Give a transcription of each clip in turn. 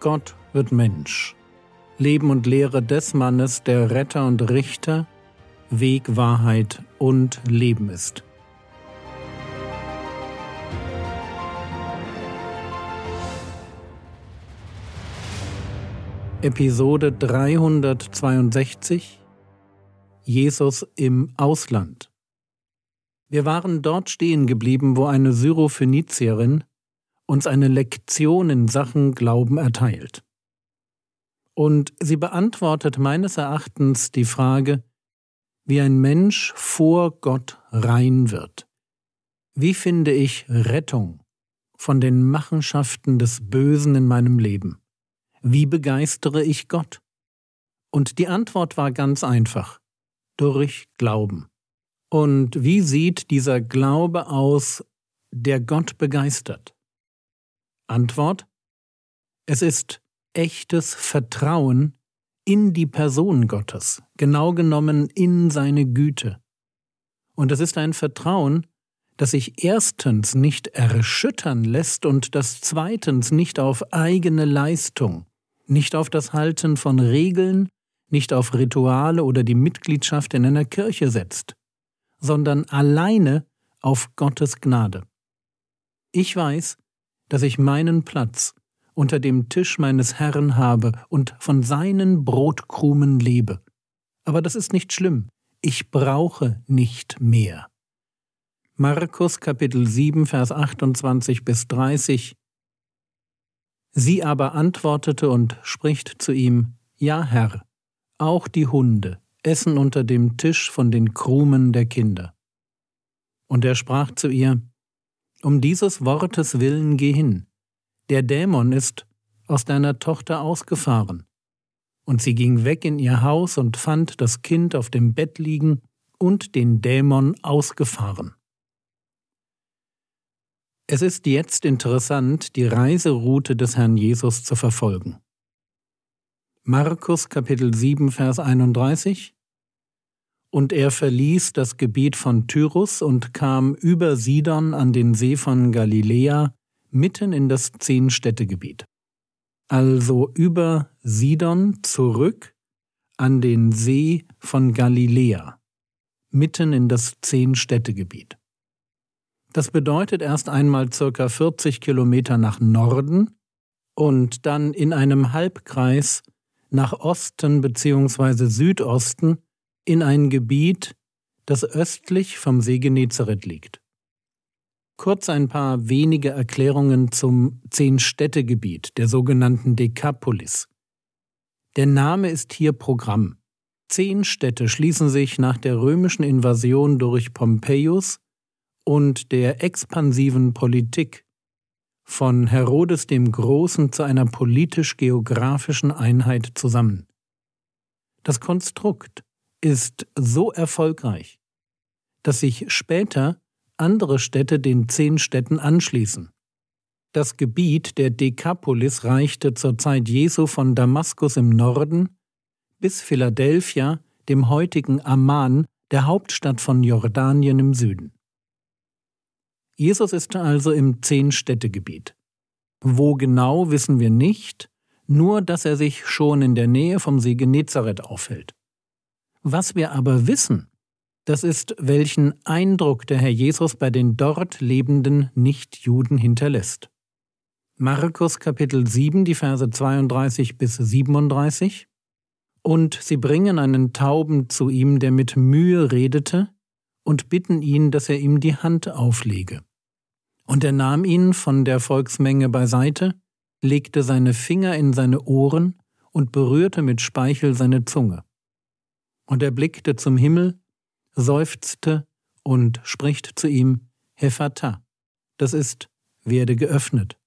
Gott wird Mensch. Leben und Lehre des Mannes, der Retter und Richter, Weg, Wahrheit und Leben ist. Episode 362 Jesus im Ausland Wir waren dort stehen geblieben, wo eine Syrophönizierin uns eine Lektion in Sachen Glauben erteilt. Und sie beantwortet meines Erachtens die Frage, wie ein Mensch vor Gott rein wird. Wie finde ich Rettung von den Machenschaften des Bösen in meinem Leben? Wie begeistere ich Gott? Und die Antwort war ganz einfach. Durch Glauben. Und wie sieht dieser Glaube aus, der Gott begeistert? Antwort. Es ist echtes Vertrauen in die Person Gottes, genau genommen in seine Güte. Und es ist ein Vertrauen, das sich erstens nicht erschüttern lässt und das zweitens nicht auf eigene Leistung, nicht auf das Halten von Regeln, nicht auf Rituale oder die Mitgliedschaft in einer Kirche setzt, sondern alleine auf Gottes Gnade. Ich weiß, dass ich meinen Platz unter dem Tisch meines Herrn habe und von seinen Brotkrumen lebe. Aber das ist nicht schlimm. Ich brauche nicht mehr. Markus Kapitel 7, Vers 28 bis 30 Sie aber antwortete und spricht zu ihm, Ja, Herr, auch die Hunde essen unter dem Tisch von den Krumen der Kinder. Und er sprach zu ihr, Um dieses Wortes willen geh hin, der Dämon ist aus deiner Tochter ausgefahren. Und sie ging weg in ihr Haus und fand das Kind auf dem Bett liegen und den Dämon ausgefahren. Es ist jetzt interessant, die Reiseroute des Herrn Jesus zu verfolgen. Markus Kapitel 7 Vers 31 Und er verließ das Gebiet von Tyrus und kam über Sidon an den See von Galiläa mitten in das Zehnstädtegebiet. Also über Sidon zurück an den See von Galiläa, mitten in das Zehnstädtegebiet. Das bedeutet erst einmal circa 40 Kilometer nach Norden und dann in einem Halbkreis nach Osten bzw. Südosten in ein Gebiet, das östlich vom See Genezareth liegt. Kurz ein paar wenige Erklärungen zum Zehn-Städte-Gebiet, der sogenannten Dekapolis. Der Name ist hier Programm. Zehn Städte schließen sich nach der römischen Invasion durch Pompeius und der expansiven Politik von Herodes dem Großen zu einer politisch-geografischen Einheit zusammen. Das Konstrukt ist so erfolgreich, dass sich später andere Städte den zehn Städten anschließen. Das Gebiet der Dekapolis reichte zur Zeit Jesu von Damaskus im Norden bis Philadelphia, dem heutigen Amman, der Hauptstadt von Jordanien im Süden. Jesus ist also im Zehn-Städte-Gebiet. Wo genau wissen wir nicht, nur dass er sich schon in der Nähe vom See Genezareth aufhält. Was wir aber wissen, das ist, welchen Eindruck der Herr Jesus bei den dort lebenden Nichtjuden hinterlässt. Markus Kapitel 7, die Verse 32 bis 37 Und sie bringen einen Tauben zu ihm, der mit Mühe redete, und bitten ihn, dass er ihm die Hand auflege. Und er nahm ihn von der Volksmenge beiseite, legte seine Finger in seine Ohren und berührte mit Speichel seine Zunge. Und er blickte zum Himmel, seufzte und spricht zu ihm, Hephata, das ist, werde geöffnet.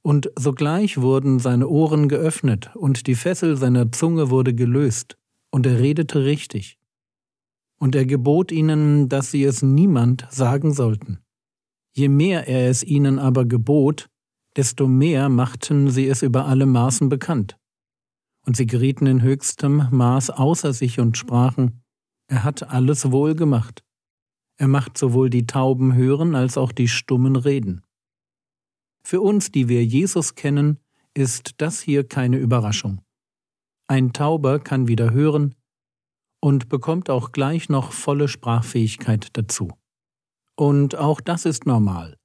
Und sogleich wurden seine Ohren geöffnet und die Fessel seiner Zunge wurde gelöst, und er redete richtig. Und er gebot ihnen, dass sie es niemand sagen sollten. Je mehr er es ihnen aber gebot, desto mehr machten sie es über alle Maßen bekannt. Und sie gerieten in höchstem Maß außer sich und sprachen, er hat alles wohl gemacht. Er macht sowohl die Tauben hören als auch die Stummen reden. Für uns, die wir Jesus kennen, ist das hier keine Überraschung. Ein Tauber kann wieder hören und bekommt auch gleich noch volle Sprachfähigkeit dazu. Und auch das ist normal.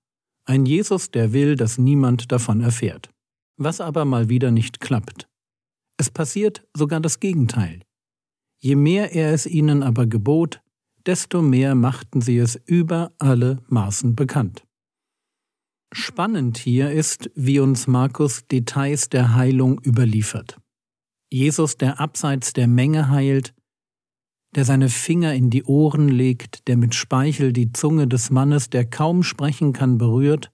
Ein Jesus, der will, dass niemand davon erfährt. Was aber mal wieder nicht klappt. Es passiert sogar das Gegenteil. Je mehr er es ihnen aber gebot, desto mehr machten sie es über alle Maßen bekannt. Spannend hier ist, wie uns Markus Details der Heilung überliefert. Jesus, der abseits der Menge heilt, der seine Finger in die Ohren legt, der mit Speichel die Zunge des Mannes, der kaum sprechen kann, berührt,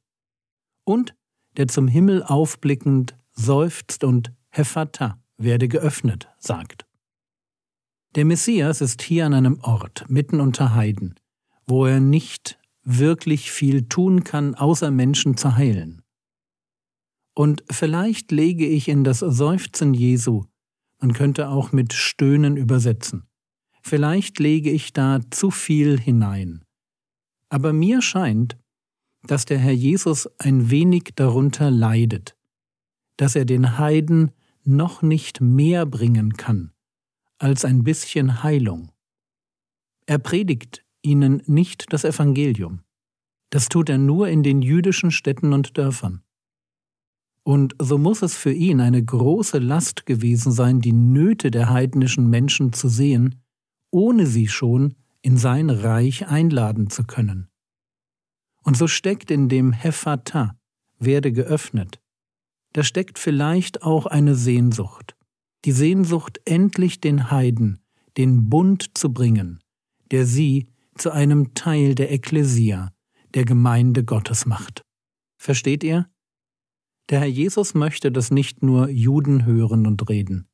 und der zum Himmel aufblickend seufzt und Hephata werde geöffnet, sagt. Der Messias ist hier an einem Ort, mitten unter Heiden, wo er nicht wirklich viel tun kann, außer Menschen zu heilen. Und vielleicht lege ich in das Seufzen Jesu, man könnte auch mit Stöhnen übersetzen, Vielleicht lege ich da zu viel hinein. Aber mir scheint, dass der Herr Jesus ein wenig darunter leidet, dass er den Heiden noch nicht mehr bringen kann als ein bisschen Heilung. Er predigt ihnen nicht das Evangelium. Das tut er nur in den jüdischen Städten und Dörfern. Und so muss es für ihn eine große Last gewesen sein, die Nöte der heidnischen Menschen zu sehen ohne sie schon in sein Reich einladen zu können. Und so steckt in dem Hephata, werde geöffnet, da steckt vielleicht auch eine Sehnsucht, die Sehnsucht, endlich den Heiden den Bund zu bringen, der sie zu einem Teil der Ekklesia, der Gemeinde Gottes macht. Versteht ihr? Der Herr Jesus möchte, dass nicht nur Juden hören und reden,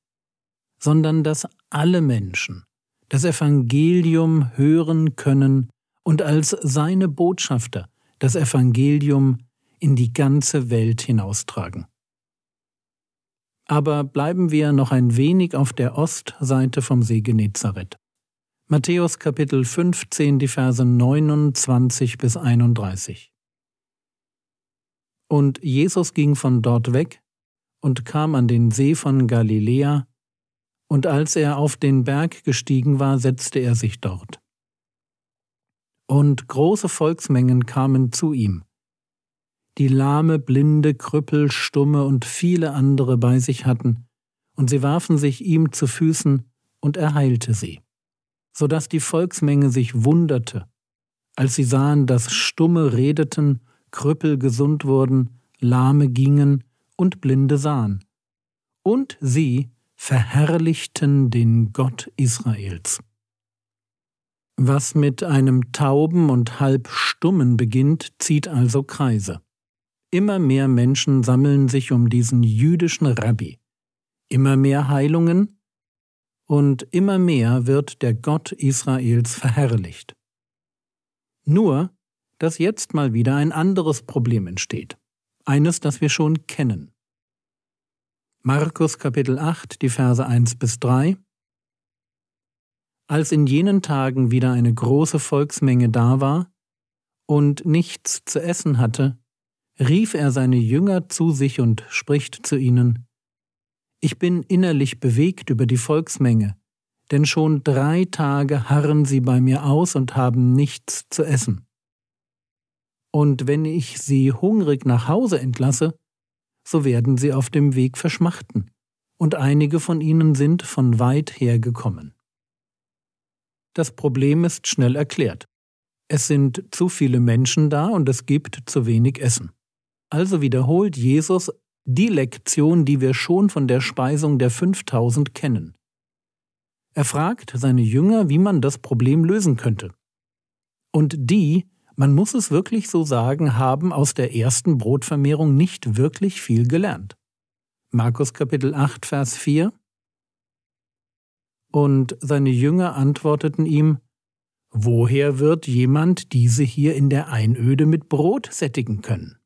sondern dass alle Menschen, das Evangelium hören können und als seine Botschafter das Evangelium in die ganze Welt hinaustragen. Aber bleiben wir noch ein wenig auf der Ostseite vom See Genezareth. Matthäus Kapitel 15, die Verse 29 bis 31. Und Jesus ging von dort weg und kam an den See von Galiläa, und als er auf den Berg gestiegen war, setzte er sich dort. Und große Volksmengen kamen zu ihm, die Lahme, Blinde, Krüppel, Stumme und viele andere bei sich hatten, und sie warfen sich ihm zu Füßen, und er heilte sie, so dass die Volksmenge sich wunderte, als sie sahen, dass Stumme redeten, Krüppel gesund wurden, Lahme gingen und Blinde sahen. Und sie verherrlichten den Gott Israels. Was mit einem Tauben und Halbstummen beginnt, zieht also Kreise. Immer mehr Menschen sammeln sich um diesen jüdischen Rabbi. Immer mehr Heilungen und immer mehr wird der Gott Israels verherrlicht. Nur, dass jetzt mal wieder ein anderes Problem entsteht. Eines, das wir schon kennen. Markus Kapitel 8, die Verse 1 bis 3 Als in jenen Tagen wieder eine große Volksmenge da war und nichts zu essen hatte, rief er seine Jünger zu sich und spricht zu ihnen Ich bin innerlich bewegt über die Volksmenge, denn schon drei Tage harren sie bei mir aus und haben nichts zu essen. Und wenn ich sie hungrig nach Hause entlasse, so werden sie auf dem Weg verschmachten, und einige von ihnen sind von weit her gekommen. Das Problem ist schnell erklärt. Es sind zu viele Menschen da und es gibt zu wenig Essen. Also wiederholt Jesus die Lektion, die wir schon von der Speisung der 5000 kennen. Er fragt seine Jünger, wie man das Problem lösen könnte. Und die man muss es wirklich so sagen, haben aus der ersten Brotvermehrung nicht wirklich viel gelernt. Markus Kapitel 8, Vers 4 Und seine Jünger antworteten ihm, Woher wird jemand diese hier in der Einöde mit Brot sättigen können?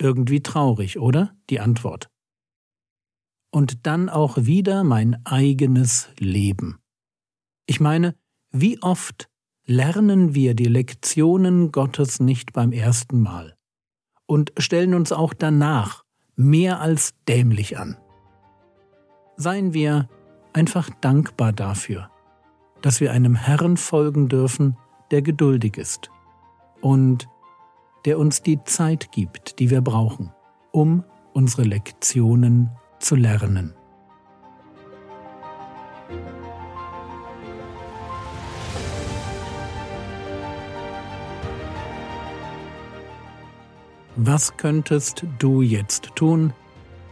Irgendwie traurig, oder? Die Antwort. Und dann auch wieder mein eigenes Leben. Ich meine, wie oft lernen wir die Lektionen Gottes nicht beim ersten Mal und stellen uns auch danach mehr als dämlich an. Seien wir einfach dankbar dafür, dass wir einem Herrn folgen dürfen, der geduldig ist und der uns die Zeit gibt, die wir brauchen, um unsere Lektionen zu lernen. Was könntest du jetzt tun?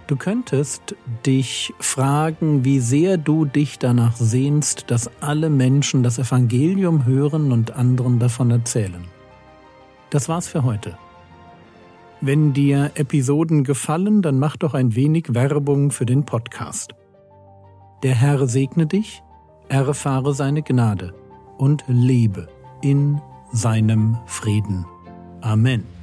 Du könntest dich fragen, wie sehr du dich danach sehnst, dass alle Menschen das Evangelium hören und anderen davon erzählen. Das war's für heute. Wenn dir Episoden gefallen, dann mach doch ein wenig Werbung für den Podcast. Der Herr segne dich, erfahre seine Gnade und lebe in seinem Frieden. Amen.